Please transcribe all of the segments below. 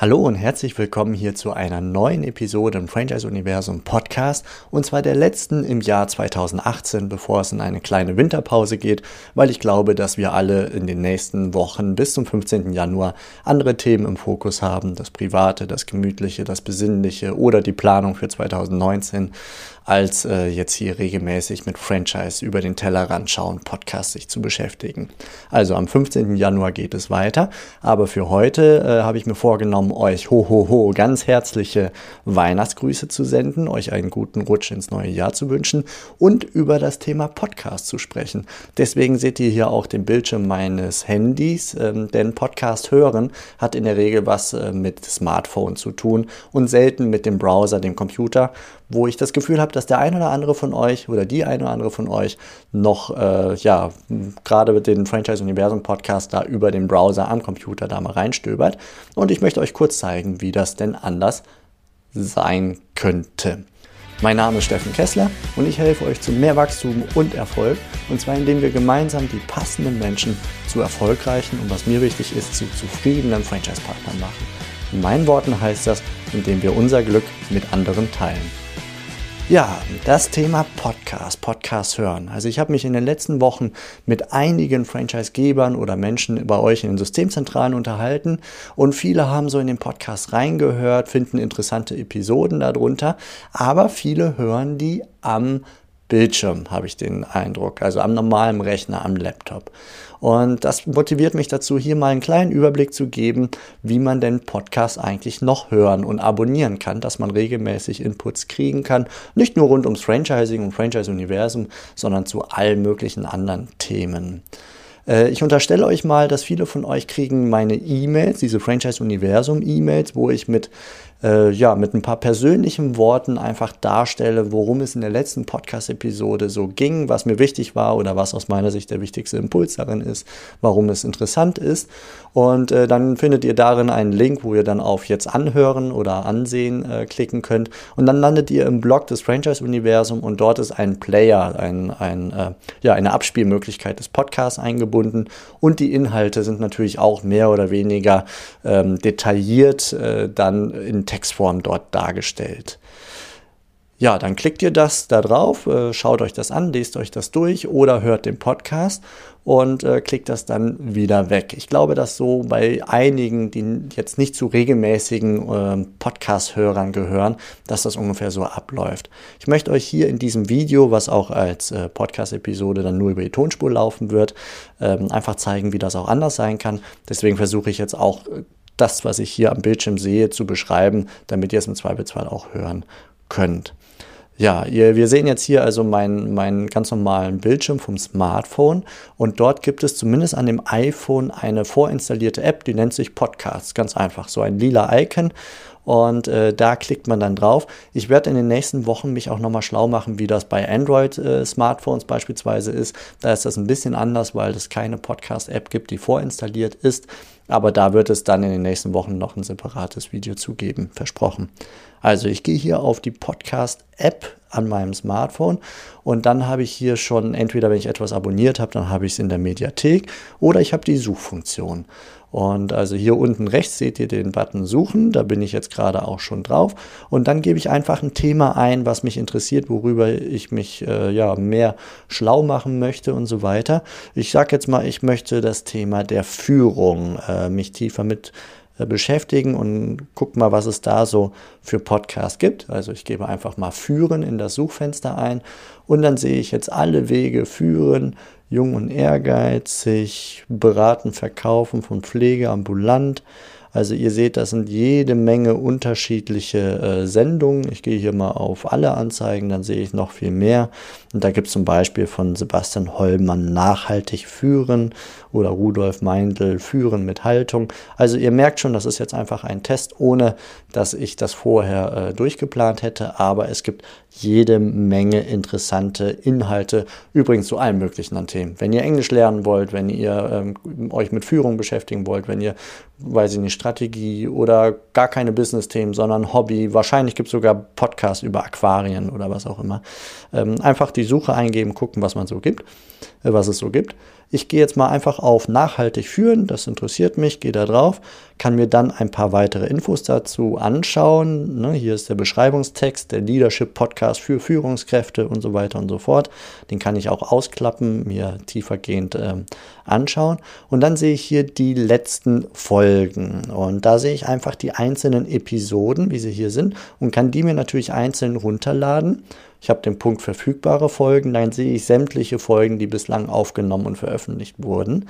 Hallo und herzlich willkommen hier zu einer neuen Episode im Franchise Universum Podcast und zwar der letzten im Jahr 2018, bevor es in eine kleine Winterpause geht, weil ich glaube, dass wir alle in den nächsten Wochen bis zum 15. Januar andere Themen im Fokus haben, das Private, das Gemütliche, das Besinnliche oder die Planung für 2019 als äh, jetzt hier regelmäßig mit Franchise über den Tellerrand schauen, Podcast sich zu beschäftigen. Also am 15. Januar geht es weiter, aber für heute äh, habe ich mir vorgenommen, euch ho ho ho ganz herzliche Weihnachtsgrüße zu senden, euch einen guten Rutsch ins neue Jahr zu wünschen und über das Thema Podcast zu sprechen. Deswegen seht ihr hier auch den Bildschirm meines Handys, ähm, denn Podcast hören hat in der Regel was äh, mit Smartphone zu tun und selten mit dem Browser, dem Computer wo ich das Gefühl habe, dass der ein oder andere von euch oder die ein oder andere von euch noch, äh, ja, gerade mit dem Franchise Universum Podcast da über den Browser am Computer da mal reinstöbert. Und ich möchte euch kurz zeigen, wie das denn anders sein könnte. Mein Name ist Steffen Kessler und ich helfe euch zu mehr Wachstum und Erfolg. Und zwar indem wir gemeinsam die passenden Menschen zu erfolgreichen und was mir wichtig ist, zu zufriedenen Franchise-Partnern machen. In meinen Worten heißt das, indem wir unser Glück mit anderen teilen. Ja, das Thema Podcast, Podcast hören. Also ich habe mich in den letzten Wochen mit einigen Franchise-Gebern oder Menschen bei euch in den Systemzentralen unterhalten und viele haben so in den Podcast reingehört, finden interessante Episoden darunter, aber viele hören die am Bildschirm, habe ich den Eindruck, also am normalen Rechner, am Laptop. Und das motiviert mich dazu, hier mal einen kleinen Überblick zu geben, wie man denn Podcasts eigentlich noch hören und abonnieren kann, dass man regelmäßig Inputs kriegen kann. Nicht nur rund ums Franchising und Franchise-Universum, sondern zu allen möglichen anderen Themen. Äh, ich unterstelle euch mal, dass viele von euch kriegen meine E-Mails, diese Franchise-Universum-E-Mails, wo ich mit äh, ja, mit ein paar persönlichen Worten einfach darstelle, worum es in der letzten Podcast-Episode so ging, was mir wichtig war oder was aus meiner Sicht der wichtigste Impuls darin ist, warum es interessant ist. Und äh, dann findet ihr darin einen Link, wo ihr dann auf jetzt anhören oder ansehen äh, klicken könnt. Und dann landet ihr im Blog des Franchise-Universum und dort ist ein Player, ein, ein, äh, ja, eine Abspielmöglichkeit des Podcasts eingebunden. Und die Inhalte sind natürlich auch mehr oder weniger ähm, detailliert äh, dann in Textform dort dargestellt. Ja, dann klickt ihr das da drauf, äh, schaut euch das an, lest euch das durch oder hört den Podcast und äh, klickt das dann wieder weg. Ich glaube, dass so bei einigen, die jetzt nicht zu regelmäßigen äh, Podcast-Hörern gehören, dass das ungefähr so abläuft. Ich möchte euch hier in diesem Video, was auch als äh, Podcast-Episode dann nur über die Tonspur laufen wird, ähm, einfach zeigen, wie das auch anders sein kann. Deswegen versuche ich jetzt auch das, was ich hier am Bildschirm sehe, zu beschreiben, damit ihr es im Zweifelsfall auch hören könnt. Ja, ihr, wir sehen jetzt hier also meinen, meinen ganz normalen Bildschirm vom Smartphone und dort gibt es zumindest an dem iPhone eine vorinstallierte App, die nennt sich Podcast. Ganz einfach, so ein lila Icon und äh, da klickt man dann drauf. Ich werde in den nächsten Wochen mich auch nochmal schlau machen, wie das bei Android-Smartphones äh, beispielsweise ist. Da ist das ein bisschen anders, weil es keine Podcast-App gibt, die vorinstalliert ist. Aber da wird es dann in den nächsten Wochen noch ein separates Video zugeben, versprochen. Also ich gehe hier auf die Podcast-App an meinem Smartphone und dann habe ich hier schon, entweder wenn ich etwas abonniert habe, dann habe ich es in der Mediathek oder ich habe die Suchfunktion. Und also hier unten rechts seht ihr den Button Suchen, da bin ich jetzt gerade auch schon drauf. Und dann gebe ich einfach ein Thema ein, was mich interessiert, worüber ich mich äh, ja mehr schlau machen möchte und so weiter. Ich sage jetzt mal, ich möchte das Thema der Führung äh, mich tiefer mit äh, beschäftigen und guck mal, was es da so für Podcasts gibt. Also ich gebe einfach mal Führen in das Suchfenster ein und dann sehe ich jetzt alle Wege führen, jung und ehrgeizig, beraten, verkaufen von Pflege ambulant, also ihr seht, das sind jede Menge unterschiedliche äh, Sendungen. Ich gehe hier mal auf alle Anzeigen, dann sehe ich noch viel mehr. Und da gibt es zum Beispiel von Sebastian Hollmann Nachhaltig führen oder Rudolf Meindl Führen mit Haltung. Also ihr merkt schon, das ist jetzt einfach ein Test, ohne dass ich das vorher äh, durchgeplant hätte. Aber es gibt jede Menge interessante Inhalte, übrigens zu allen möglichen an Themen. Wenn ihr Englisch lernen wollt, wenn ihr ähm, euch mit Führung beschäftigen wollt, wenn ihr, weiß ich nicht, Strategie oder gar keine Business-Themen, sondern Hobby, wahrscheinlich gibt es sogar Podcasts über Aquarien oder was auch immer. Ähm, einfach die Suche eingeben, gucken, was man so gibt, äh, was es so gibt. Ich gehe jetzt mal einfach auf nachhaltig führen, das interessiert mich, gehe da drauf, kann mir dann ein paar weitere Infos dazu anschauen. Ne, hier ist der Beschreibungstext, der Leadership Podcast für Führungskräfte und so weiter und so fort. Den kann ich auch ausklappen, mir tiefergehend ähm, anschauen. Und dann sehe ich hier die letzten Folgen. Und da sehe ich einfach die einzelnen Episoden, wie sie hier sind, und kann die mir natürlich einzeln runterladen ich habe den Punkt verfügbare Folgen, dann sehe ich sämtliche Folgen, die bislang aufgenommen und veröffentlicht wurden.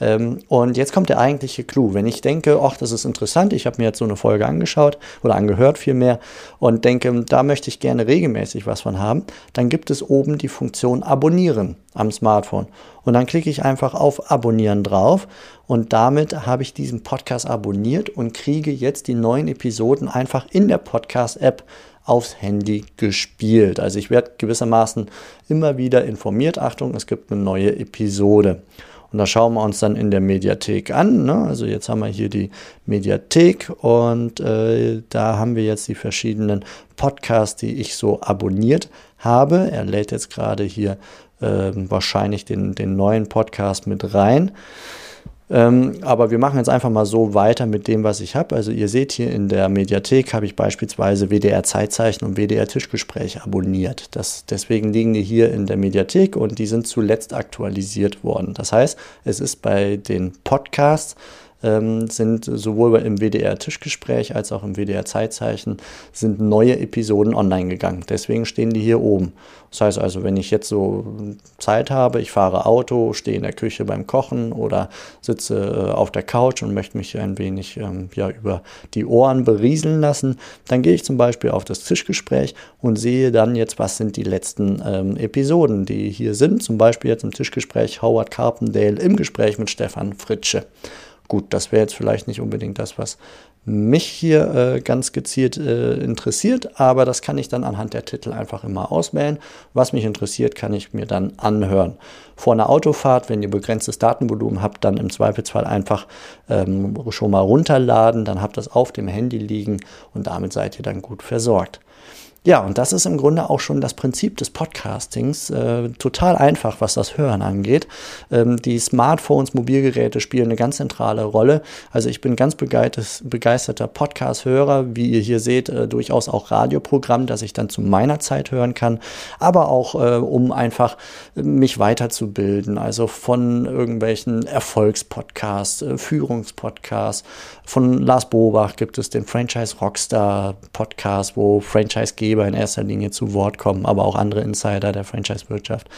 Ähm, und jetzt kommt der eigentliche Clou. Wenn ich denke, ach, das ist interessant, ich habe mir jetzt so eine Folge angeschaut oder angehört vielmehr und denke, da möchte ich gerne regelmäßig was von haben, dann gibt es oben die Funktion Abonnieren am Smartphone. Und dann klicke ich einfach auf Abonnieren drauf und damit habe ich diesen Podcast abonniert und kriege jetzt die neuen Episoden einfach in der Podcast-App aufs Handy gespielt. Also ich werde gewissermaßen immer wieder informiert, Achtung, es gibt eine neue Episode. Und da schauen wir uns dann in der Mediathek an. Ne? Also jetzt haben wir hier die Mediathek und äh, da haben wir jetzt die verschiedenen Podcasts, die ich so abonniert habe. Er lädt jetzt gerade hier äh, wahrscheinlich den, den neuen Podcast mit rein. Ähm, aber wir machen jetzt einfach mal so weiter mit dem, was ich habe. Also ihr seht hier in der Mediathek habe ich beispielsweise WDR Zeitzeichen und WDR Tischgespräch abonniert. Das, deswegen liegen die hier in der Mediathek und die sind zuletzt aktualisiert worden. Das heißt, es ist bei den Podcasts sind sowohl im WDR Tischgespräch als auch im WDR Zeitzeichen sind neue Episoden online gegangen. Deswegen stehen die hier oben. Das heißt also, wenn ich jetzt so Zeit habe, ich fahre Auto, stehe in der Küche beim Kochen oder sitze äh, auf der Couch und möchte mich ein wenig ähm, ja, über die Ohren berieseln lassen, dann gehe ich zum Beispiel auf das Tischgespräch und sehe dann jetzt, was sind die letzten ähm, Episoden, die hier sind. Zum Beispiel jetzt im Tischgespräch Howard Carpendale im Gespräch mit Stefan Fritsche. Gut, das wäre jetzt vielleicht nicht unbedingt das, was mich hier äh, ganz gezielt äh, interessiert, aber das kann ich dann anhand der Titel einfach immer auswählen. Was mich interessiert, kann ich mir dann anhören. Vor einer Autofahrt, wenn ihr begrenztes Datenvolumen habt, dann im Zweifelsfall einfach ähm, schon mal runterladen, dann habt das auf dem Handy liegen und damit seid ihr dann gut versorgt. Ja, und das ist im Grunde auch schon das Prinzip des Podcastings. Äh, total einfach, was das Hören angeht. Ähm, die Smartphones, Mobilgeräte spielen eine ganz zentrale Rolle. Also ich bin ganz begeisterter Podcast-Hörer, wie ihr hier seht, äh, durchaus auch Radioprogramm, das ich dann zu meiner Zeit hören kann, aber auch äh, um einfach mich weiterzubilden. Also von irgendwelchen Erfolgspodcasts, äh, Führungspodcasts. Von Lars Bobach gibt es den Franchise Rockstar Podcast, wo Franchise-Geber Geber in erster Linie zu Wort kommen, aber auch andere Insider der Franchise-Wirtschaft.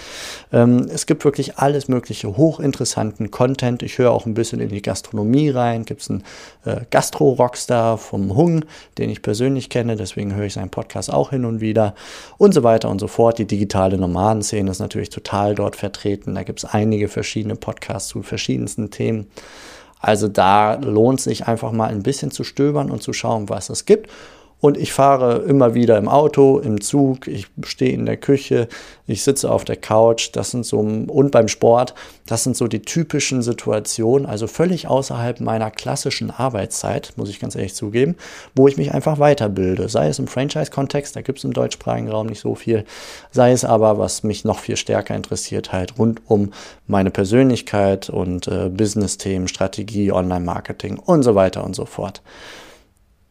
Ähm, es gibt wirklich alles mögliche hochinteressanten Content. Ich höre auch ein bisschen in die Gastronomie rein. Gibt es einen äh, Gastro-Rockstar vom Hung, den ich persönlich kenne, deswegen höre ich seinen Podcast auch hin und wieder und so weiter und so fort. Die digitale Nomadenszene ist natürlich total dort vertreten. Da gibt es einige verschiedene Podcasts zu verschiedensten Themen. Also da lohnt es sich einfach mal ein bisschen zu stöbern und zu schauen, was es gibt. Und ich fahre immer wieder im Auto, im Zug, ich stehe in der Küche, ich sitze auf der Couch, das sind so, und beim Sport, das sind so die typischen Situationen, also völlig außerhalb meiner klassischen Arbeitszeit, muss ich ganz ehrlich zugeben, wo ich mich einfach weiterbilde. Sei es im Franchise-Kontext, da gibt es im deutschsprachigen Raum nicht so viel, sei es aber, was mich noch viel stärker interessiert, halt rund um meine Persönlichkeit und äh, Business-Themen, Strategie, Online-Marketing und so weiter und so fort.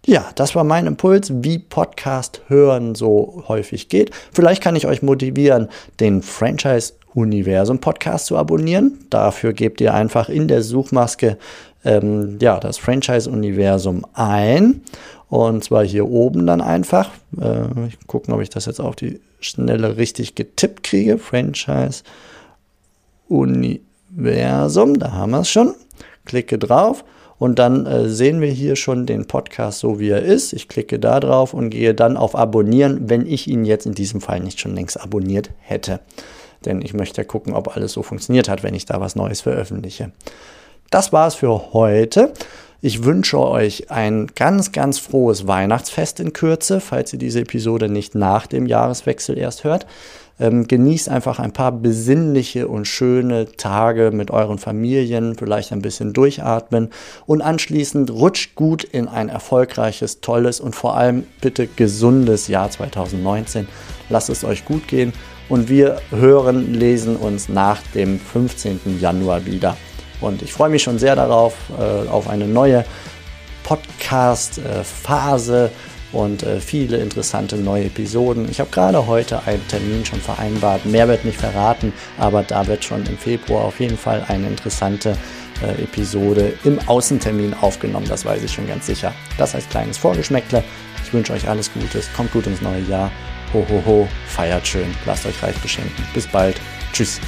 Ja, das war mein Impuls, wie Podcast hören so häufig geht. Vielleicht kann ich euch motivieren, den Franchise Universum Podcast zu abonnieren. Dafür gebt ihr einfach in der Suchmaske ähm, ja, das Franchise Universum ein. Und zwar hier oben dann einfach. Äh, ich gucken, ob ich das jetzt auf die Schnelle richtig getippt kriege. Franchise Universum, da haben wir es schon. Klicke drauf und dann äh, sehen wir hier schon den Podcast so, wie er ist. Ich klicke da drauf und gehe dann auf Abonnieren, wenn ich ihn jetzt in diesem Fall nicht schon längst abonniert hätte. Denn ich möchte ja gucken, ob alles so funktioniert hat, wenn ich da was Neues veröffentliche. Das war es für heute. Ich wünsche euch ein ganz, ganz frohes Weihnachtsfest in Kürze, falls ihr diese Episode nicht nach dem Jahreswechsel erst hört. Ähm, genießt einfach ein paar besinnliche und schöne Tage mit euren Familien, vielleicht ein bisschen durchatmen und anschließend rutscht gut in ein erfolgreiches, tolles und vor allem bitte gesundes Jahr 2019. Lasst es euch gut gehen und wir hören, lesen uns nach dem 15. Januar wieder. Und ich freue mich schon sehr darauf, äh, auf eine neue Podcast-Phase. Und äh, viele interessante neue Episoden. Ich habe gerade heute einen Termin schon vereinbart. Mehr wird nicht verraten, aber da wird schon im Februar auf jeden Fall eine interessante äh, Episode im Außentermin aufgenommen. Das weiß ich schon ganz sicher. Das als kleines Vorgeschmäckle. Ich wünsche euch alles Gutes. Kommt gut ins neue Jahr. Ho, ho, ho. Feiert schön. Lasst euch reich beschenken. Bis bald. Tschüss.